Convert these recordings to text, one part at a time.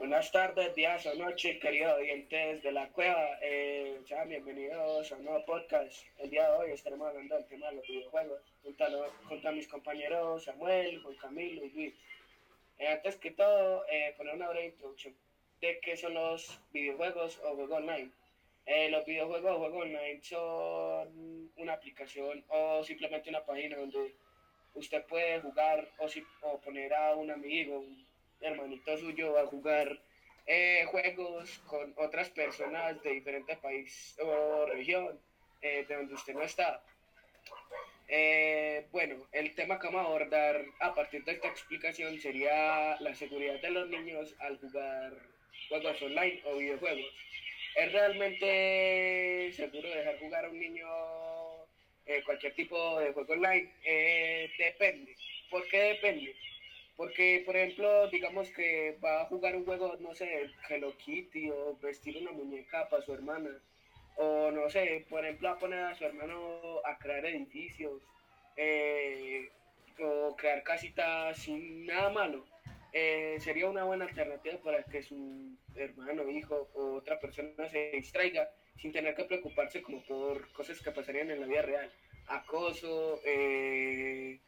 Buenas tardes, días o noches, queridos oyentes de la cueva. Eh, sean bienvenidos a un nuevo podcast. El día de hoy estaremos hablando del tema de los videojuegos junto a, mis compañeros Samuel, Juan Camilo y Luis. Eh, antes que todo, eh, poner una breve introducción de qué son los videojuegos o juegos online. Eh, los videojuegos o juegos online son una aplicación o simplemente una página donde usted puede jugar o, si, o poner a un amigo, hermanito suyo a jugar eh, juegos con otras personas de diferentes países o región eh, de donde usted no está. Eh, bueno, el tema que vamos a abordar a partir de esta explicación sería la seguridad de los niños al jugar juegos online o videojuegos. ¿Es realmente seguro dejar jugar a un niño cualquier tipo de juego online? depende. ¿Por qué depende? Porque, por ejemplo, digamos que va a jugar un juego, no sé, Hello Kitty o vestir una muñeca para su hermana. O no sé, por ejemplo, a poner a su hermano a crear edificios. Eh, o crear casitas sin nada malo. Eh, sería una buena alternativa para que su hermano, hijo o otra persona se distraiga sin tener que preocuparse como por cosas que pasarían en la vida real. Acoso, eh,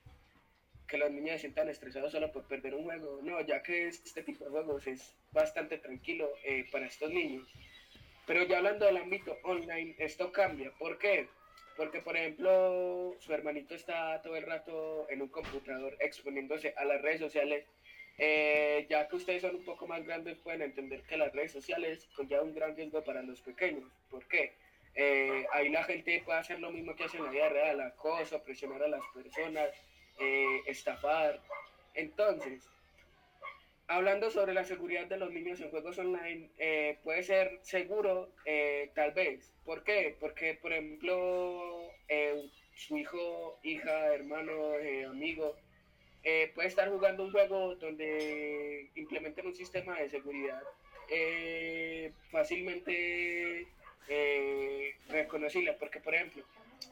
que los niños se sientan estresados solo por perder un juego. No, ya que este tipo de juegos es bastante tranquilo eh, para estos niños. Pero ya hablando del ámbito online, esto cambia. ¿Por qué? Porque, por ejemplo, su hermanito está todo el rato en un computador exponiéndose a las redes sociales. Eh, ya que ustedes son un poco más grandes, pueden entender que las redes sociales conllevan un gran riesgo para los pequeños. ¿Por qué? Eh, ahí la gente puede hacer lo mismo que hace en la vida real, acoso, presionar a las personas, eh, estafar. Entonces, hablando sobre la seguridad de los niños en juegos online, eh, puede ser seguro, eh, tal vez. ¿Por qué? Porque, por ejemplo, su hijo, hija, hermano, amigo, puede estar jugando un juego donde implementen un sistema de seguridad fácilmente reconocible. Porque, por ejemplo,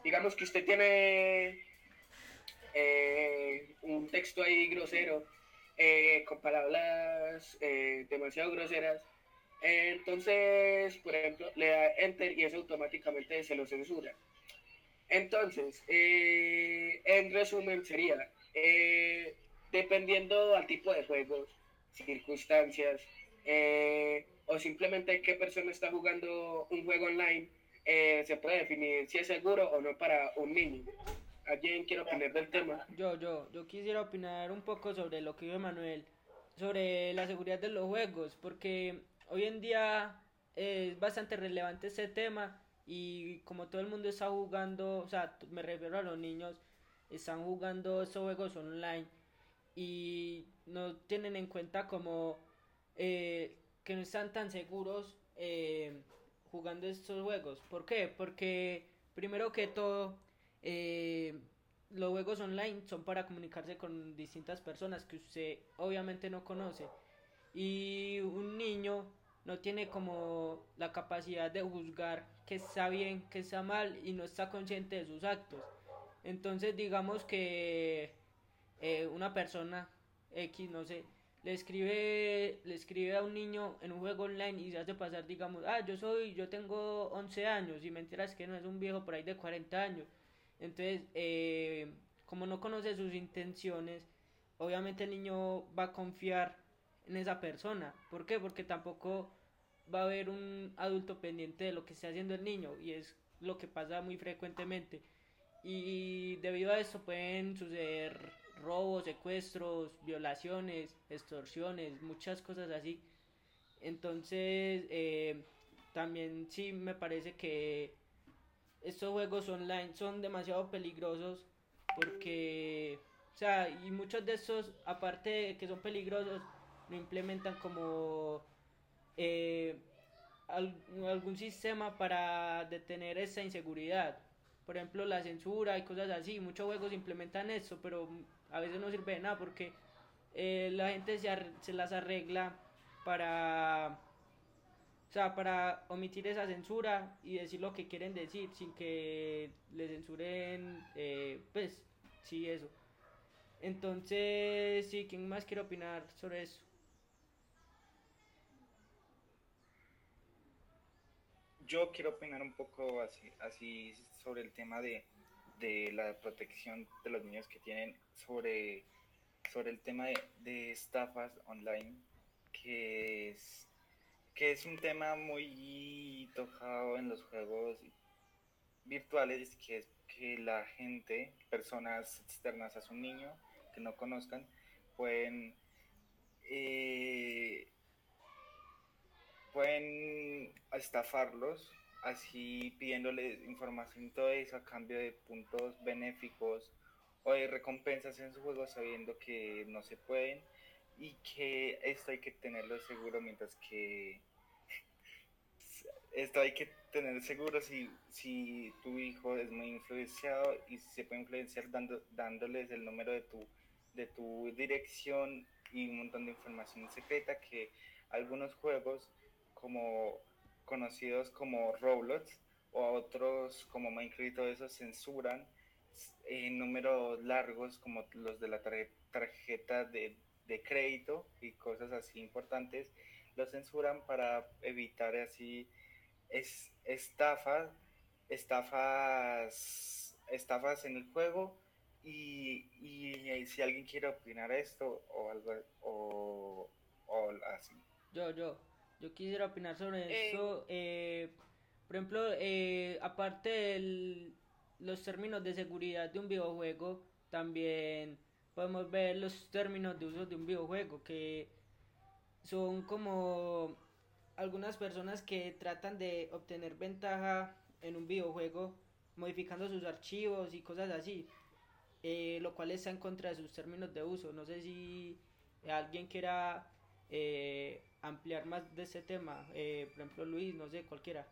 digamos que usted tiene eh, un texto ahí grosero, eh, con palabras eh, demasiado groseras. entonces, por ejemplo, le da enter y eso automáticamente se lo censura. Entonces, en resumen sería, dependiendo al tipo de juegos, circunstancias, o simplemente qué persona está jugando un juego online, se puede definir si es seguro o no para un niño. ¿Alguien quiere opinar del tema? Yo, yo, yo quisiera opinar un poco sobre lo que dijo Manuel, sobre la seguridad de los juegos, porque hoy en día es bastante relevante ese tema y como todo el mundo está jugando, o sea, me refiero a los niños, están jugando estos juegos online y no tienen en cuenta como eh, que no están tan seguros eh, jugando estos juegos. ¿Por qué? Porque primero que todo eh, los juegos online son para comunicarse con distintas personas que usted obviamente no conoce. Y un niño no tiene como la capacidad de juzgar que está bien, que está mal y no está consciente de sus actos. Entonces digamos que eh, una persona X, no sé, le escribe, le escribe a un niño en un juego online y se hace pasar, digamos, ah, yo soy, yo tengo 11 años y mentiras que no es un viejo por ahí de 40 años entonces, eh, como no conoce sus intenciones, obviamente el niño va a confiar en esa persona. ¿Por qué? Porque tampoco va a haber un adulto pendiente de lo que está haciendo el niño y es lo que pasa muy frecuentemente. Y debido a eso pueden suceder robos, secuestros, violaciones, extorsiones, muchas cosas así. Entonces, eh, también sí me parece que estos juegos online son demasiado peligrosos porque, o sea, y muchos de estos, aparte de que son peligrosos, no implementan como eh, algún sistema para detener esa inseguridad. Por ejemplo, la censura y cosas así. Muchos juegos implementan eso, pero a veces no sirve de nada porque eh, la gente se, se las arregla para o sea, para omitir esa censura y decir lo que quieren decir sin que le censuren, eh, pues, sí, eso. Entonces, sí, ¿quién más quiere opinar sobre eso? Yo quiero opinar un poco así, así sobre el tema de, de la protección de los niños que tienen sobre, sobre el tema de, de estafas online, que es que es un tema muy tocado en los juegos virtuales, que es que la gente, personas externas a su niño, que no conozcan, pueden eh, pueden estafarlos así pidiéndoles información todo eso a cambio de puntos benéficos o de recompensas en su juego sabiendo que no se pueden y que esto hay que tenerlo seguro mientras que esto hay que tener seguro si, si tu hijo es muy influenciado y se puede influenciar dando, dándoles el número de tu, de tu dirección y un montón de información secreta que algunos juegos como conocidos como Roblox o otros como Minecraft y todo eso censuran en números largos como los de la tarjeta de, de crédito y cosas así importantes, lo censuran para evitar así es, estafas, estafas, estafas en el juego y, y, si alguien quiere opinar esto o algo o, o así. Yo, yo, yo quisiera opinar sobre eh. eso. Eh, por ejemplo, eh, aparte de los términos de seguridad de un videojuego, también podemos ver los términos de uso de un videojuego, que son como algunas personas que tratan de obtener ventaja en un videojuego modificando sus archivos y cosas así, lo cual está en contra de sus términos de uso. No sé si alguien quiera eh, ampliar más de ese tema. Eh, por ejemplo, Luis, no sé, cualquiera.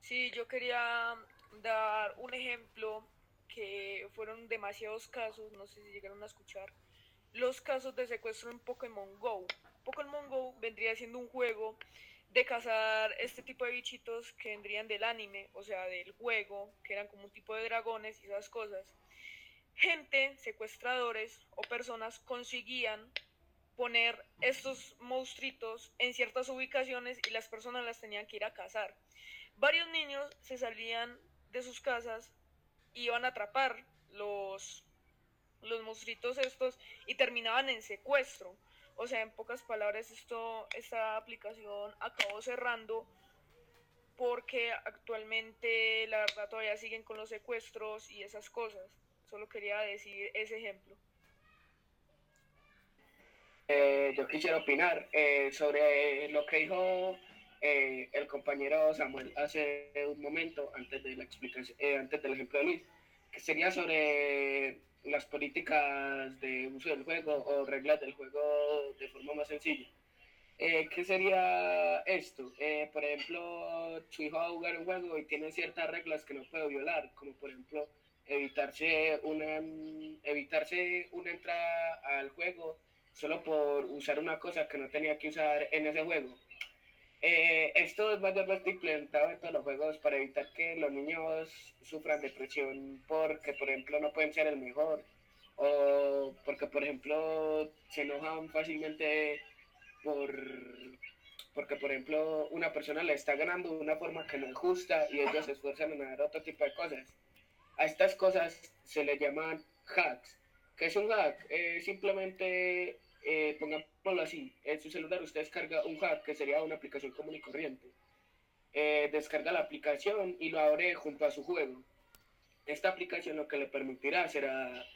Sí, yo quería dar un ejemplo que fueron demasiados casos, no sé si llegaron a escuchar, los casos de secuestro en Pokémon Go. Pokémon Go vendría siendo un juego de cazar este tipo de bichitos que vendrían del anime, o sea, del juego, que eran como un tipo de dragones y esas cosas. Gente, secuestradores o personas conseguían poner estos monstruitos en ciertas ubicaciones y las personas las tenían que ir a cazar. Varios niños se salían de sus casas, iban a atrapar los, los monstruitos estos y terminaban en secuestro. O sea, en pocas palabras, esto, esta aplicación acabó cerrando porque actualmente la verdad todavía siguen con los secuestros y esas cosas. Solo quería decir ese ejemplo. Eh, yo quisiera opinar eh, sobre lo que dijo eh, el compañero Samuel hace un momento antes de la explicación, antes del ejemplo de Luis, que sería sobre las políticas de uso del juego o reglas del juego de forma más sencilla. ¿Qué sería esto? por ejemplo, su hijo va a jugar un juego y tiene ciertas reglas que no puede violar, como por ejemplo evitarse una, evitarse una entrada al juego solo por usar una cosa que no tenía que usar en ese juego. Eh, esto es mayormente implementado en todos los juegos para evitar que los niños sufran depresión porque, por ejemplo, no pueden ser el mejor o porque, por ejemplo, se enojan fácilmente por porque, por ejemplo, una persona le está ganando de una forma que no es justa y ellos se esfuerzan en hacer otro tipo de cosas. A estas cosas se le llaman hacks ¿Qué es un hack? simplemente, eh, pongámoslo así, en su celular usted descarga un hack, que sería una aplicación común y corriente. Eh, descarga la aplicación y lo abre junto a su juego. Esta aplicación lo que le permitirá será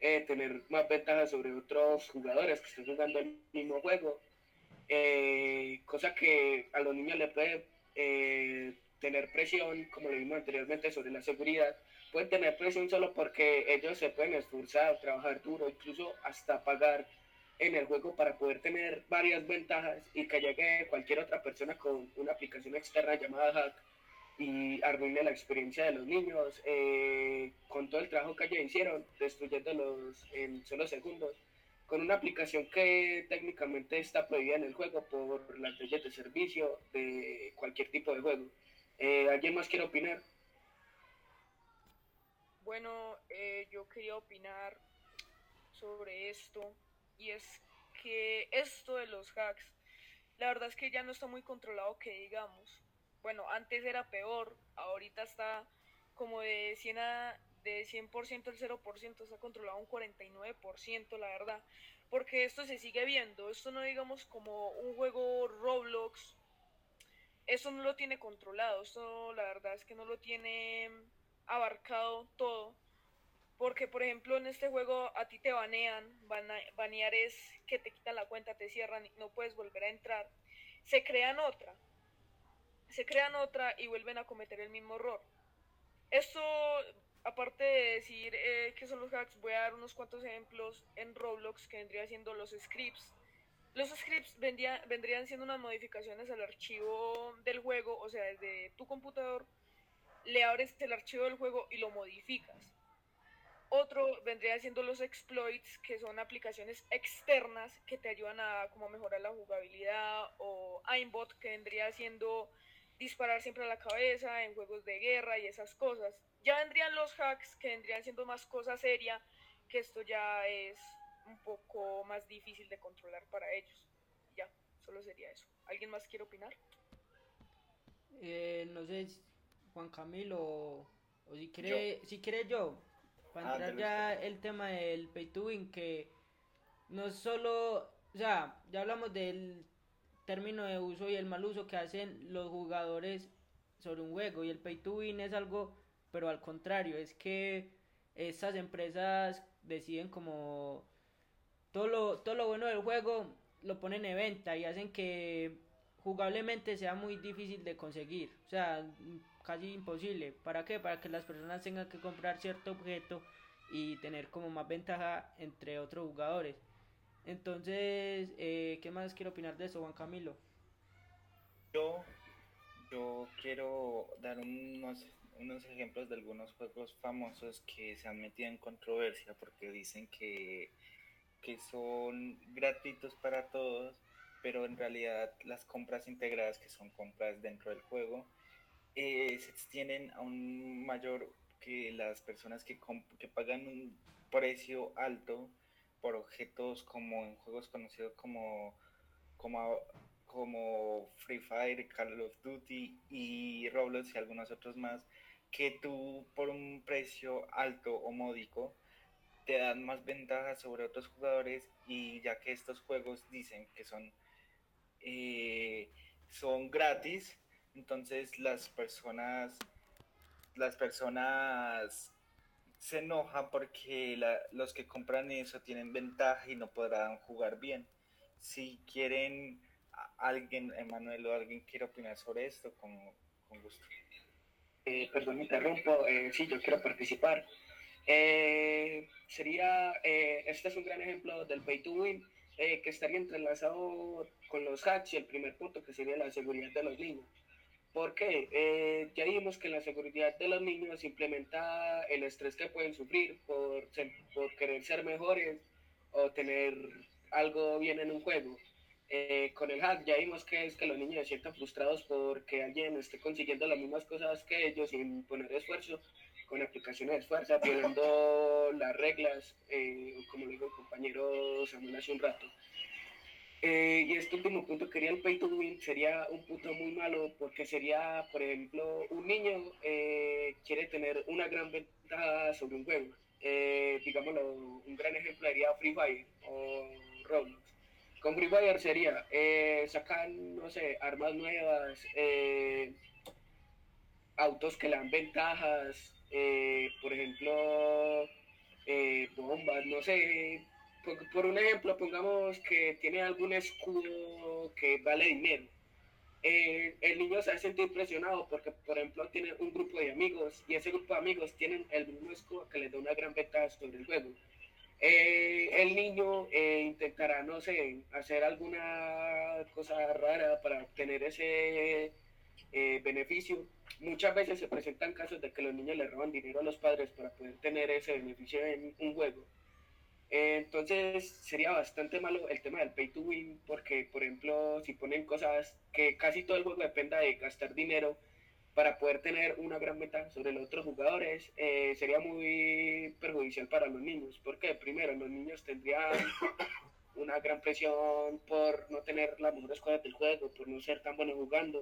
eh, tener más ventajas sobre otros jugadores que estén jugando el mismo juego, cosa que a los niños le puede tener presión, como lo vimos anteriormente, sobre la seguridad, pueden tener presión solo porque ellos se pueden esforzar, trabajar duro, incluso hasta pagar en el juego para poder tener varias ventajas y que llegue cualquier otra persona con una aplicación externa llamada Hack y arruine la experiencia de los niños eh, con todo el trabajo que ellos hicieron, destruyéndolos en solo segundos, con una aplicación que técnicamente está prohibida en el juego por las leyes de servicio de cualquier tipo de juego. Eh, ¿Alguien más quiere opinar? Bueno, eh, yo quería opinar sobre esto y es que esto de los hacks, la verdad es que ya no está muy controlado que digamos. bueno, antes era peor, ahorita está como de 100 a, de 100% el 0%, está controlado un 49%, la verdad. Porque esto se sigue viendo, esto no digamos como un juego Roblox, eso no lo tiene controlado, esto la verdad es que no lo tiene abarcado todo. Porque, por ejemplo, en este juego a ti te banean, banear es que te quitan la cuenta, te cierran y no puedes volver a entrar. Se crean otra, se crean otra y vuelven a cometer el mismo error. Esto aparte de decir eh, que son los hacks, voy a dar unos cuantos ejemplos en Roblox que vendría siendo los scripts. Los scripts vendrían siendo unas modificaciones al archivo del juego, o sea, desde tu computador le abres el archivo del juego y lo modificas. Otro vendría siendo los exploits, que son aplicaciones externas que te ayudan a como mejorar la jugabilidad, o aimbot, que vendría siendo disparar siempre a la cabeza en juegos de guerra y esas cosas. Ya vendrían los hacks que vendrían siendo más cosa seria, que esto ya es un poco más difícil de controlar para ellos. Ya, solo sería eso. ¿Alguien más quiere opinar? Eh, no sé, Juan Camilo, o, si quiere, si quiere yo, para ah, entrar ya el tema del pay to win, que no solo, o sea, ya hablamos del término de uso y el mal uso que hacen los jugadores sobre un juego, y el pay to win es algo pero al contrario, es que estas empresas deciden como todo lo, todo lo bueno del juego lo ponen en venta y hacen que jugablemente sea muy difícil de conseguir, o sea, casi imposible. ¿Para qué? Para que las personas tengan que comprar cierto objeto y tener como más ventaja entre otros jugadores. Entonces, eh, ¿qué más quiero opinar de eso, Juan Camilo? Yo, yo quiero dar unos unos ejemplos de algunos juegos famosos que se han metido en controversia porque dicen que, que son gratuitos para todos, pero en realidad las compras integradas, que son compras dentro del juego, eh, se extienden a un mayor que las personas que, que pagan un precio alto por objetos como en juegos conocidos como, como, como Free Fire, Call of Duty y Roblox y algunos otros más, que tú por un precio alto o módico te dan más ventajas sobre otros jugadores y ya que estos juegos dicen que son, eh, son gratis, entonces las personas, las personas se enojan porque los que compran eso tienen ventaja y no podrán jugar bien. Si quieren alguien, Emanuel o alguien quiere opinar sobre esto, con, gusto. Eh, perdón, me interrumpo, eh, sí, yo quiero participar. Eh, sería, este es un gran ejemplo del pay to win, que estaría entrelazado con los hacks y el primer punto que sería la seguridad de los niños. ¿Por qué? ya vimos que la seguridad de los niños implementa el estrés que pueden sufrir por, por querer ser mejores o tener algo bien en un juego. Eh, con el hack ya vimos que es que los niños se sientan frustrados porque alguien esté consiguiendo las mismas cosas que ellos sin poner esfuerzo, con aplicaciones de fuerza, violando las reglas, eh, como lo dijo el compañero Samuel hace un rato. Eh, y este último punto quería el pay to win sería un punto muy malo porque sería, por ejemplo, un niño quiere tener una gran ventaja sobre un juego. digámoslo, un gran ejemplo sería Free Fire o Roblox con Free Fire sería eh, sacar, no sé, armas nuevas, eh, autos que le dan ventajas, eh, por ejemplo, bombas, no sé. Por, un ejemplo, pongamos que tiene algún escudo que vale dinero. el niño se va a sentir impresionado porque, por ejemplo, tiene un grupo de amigos y ese grupo de amigos tienen el mismo escudo que le da una gran ventaja sobre el juego. Eh, el niño eh, intentará, no sé, hacer alguna cosa rara para obtener ese eh, beneficio. Muchas veces se presentan casos de que los niños le roban dinero a los padres para poder tener ese beneficio en un juego. Eh, entonces sería bastante malo el tema del pay to win porque, por ejemplo, si ponen cosas que casi todo el juego dependa de gastar dinero para poder tener una gran meta sobre los otros jugadores, eh, sería muy perjudicial para los niños. Porque primero, los niños tendrían una gran presión por no tener las mejores cosas del juego, por no ser tan buenos jugando.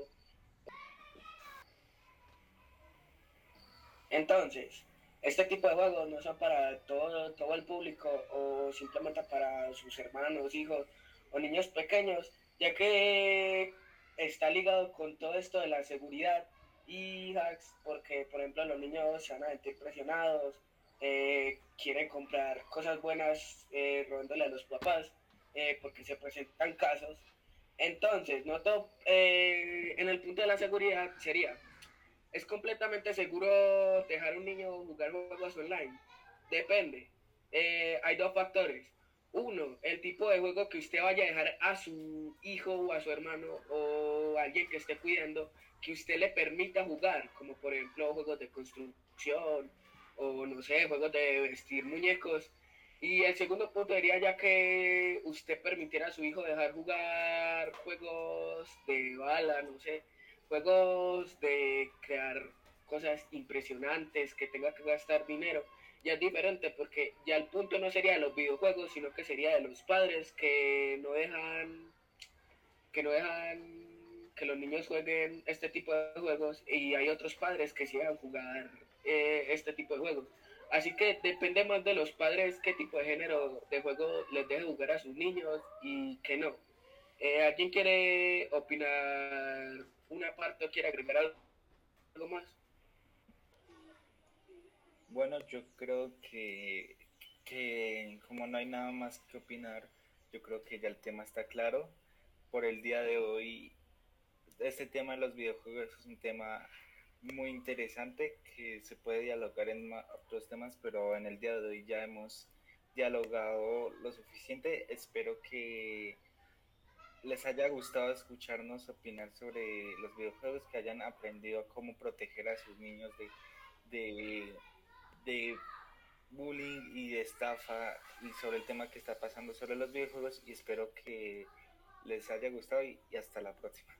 Entonces, este tipo de juegos no son para todo, todo el público o simplemente para sus hermanos, hijos o niños pequeños, ya que está ligado con todo esto de la seguridad y hacks, porque por ejemplo los niños se van a sentir presionados, eh, quieren comprar cosas buenas eh, robándole a los papás, eh, porque se presentan casos. Entonces, no todo, eh, en el punto de la seguridad sería, ¿es completamente seguro dejar un niño jugar juegos online? Depende. hay dos factores. Uno, el tipo de juego que usted vaya a dejar a su hijo o a su hermano o alguien que esté cuidando, que usted le permita jugar, como por ejemplo juegos de construcción o no sé, juegos de vestir muñecos. Y el segundo punto sería ya que usted permitiera a su hijo dejar jugar juegos de bala, no sé, juegos de crear cosas impresionantes, que tenga que gastar dinero ya es diferente porque ya el punto no sería de los videojuegos, sino que sería de los padres que no dejan que no dejan que los niños jueguen este tipo de juegos y hay otros padres que sí jugar eh, este tipo de juegos. Así que depende más de los padres qué tipo de género de juego les deje jugar a sus niños y que no. Eh, ¿Alguien quiere opinar una parte o quiere agregar algo más? Bueno, yo creo que, que como no hay nada más que opinar, yo creo que ya el tema está claro. Por el día de hoy, este tema de los videojuegos es un tema muy interesante que se puede dialogar en otros temas, pero en el día de hoy ya hemos dialogado lo suficiente. Espero que les haya gustado escucharnos opinar sobre los videojuegos, que hayan aprendido cómo proteger a sus niños de de bullying y de estafa y sobre el tema que está pasando sobre los videojuegos y espero que les haya gustado y hasta la próxima.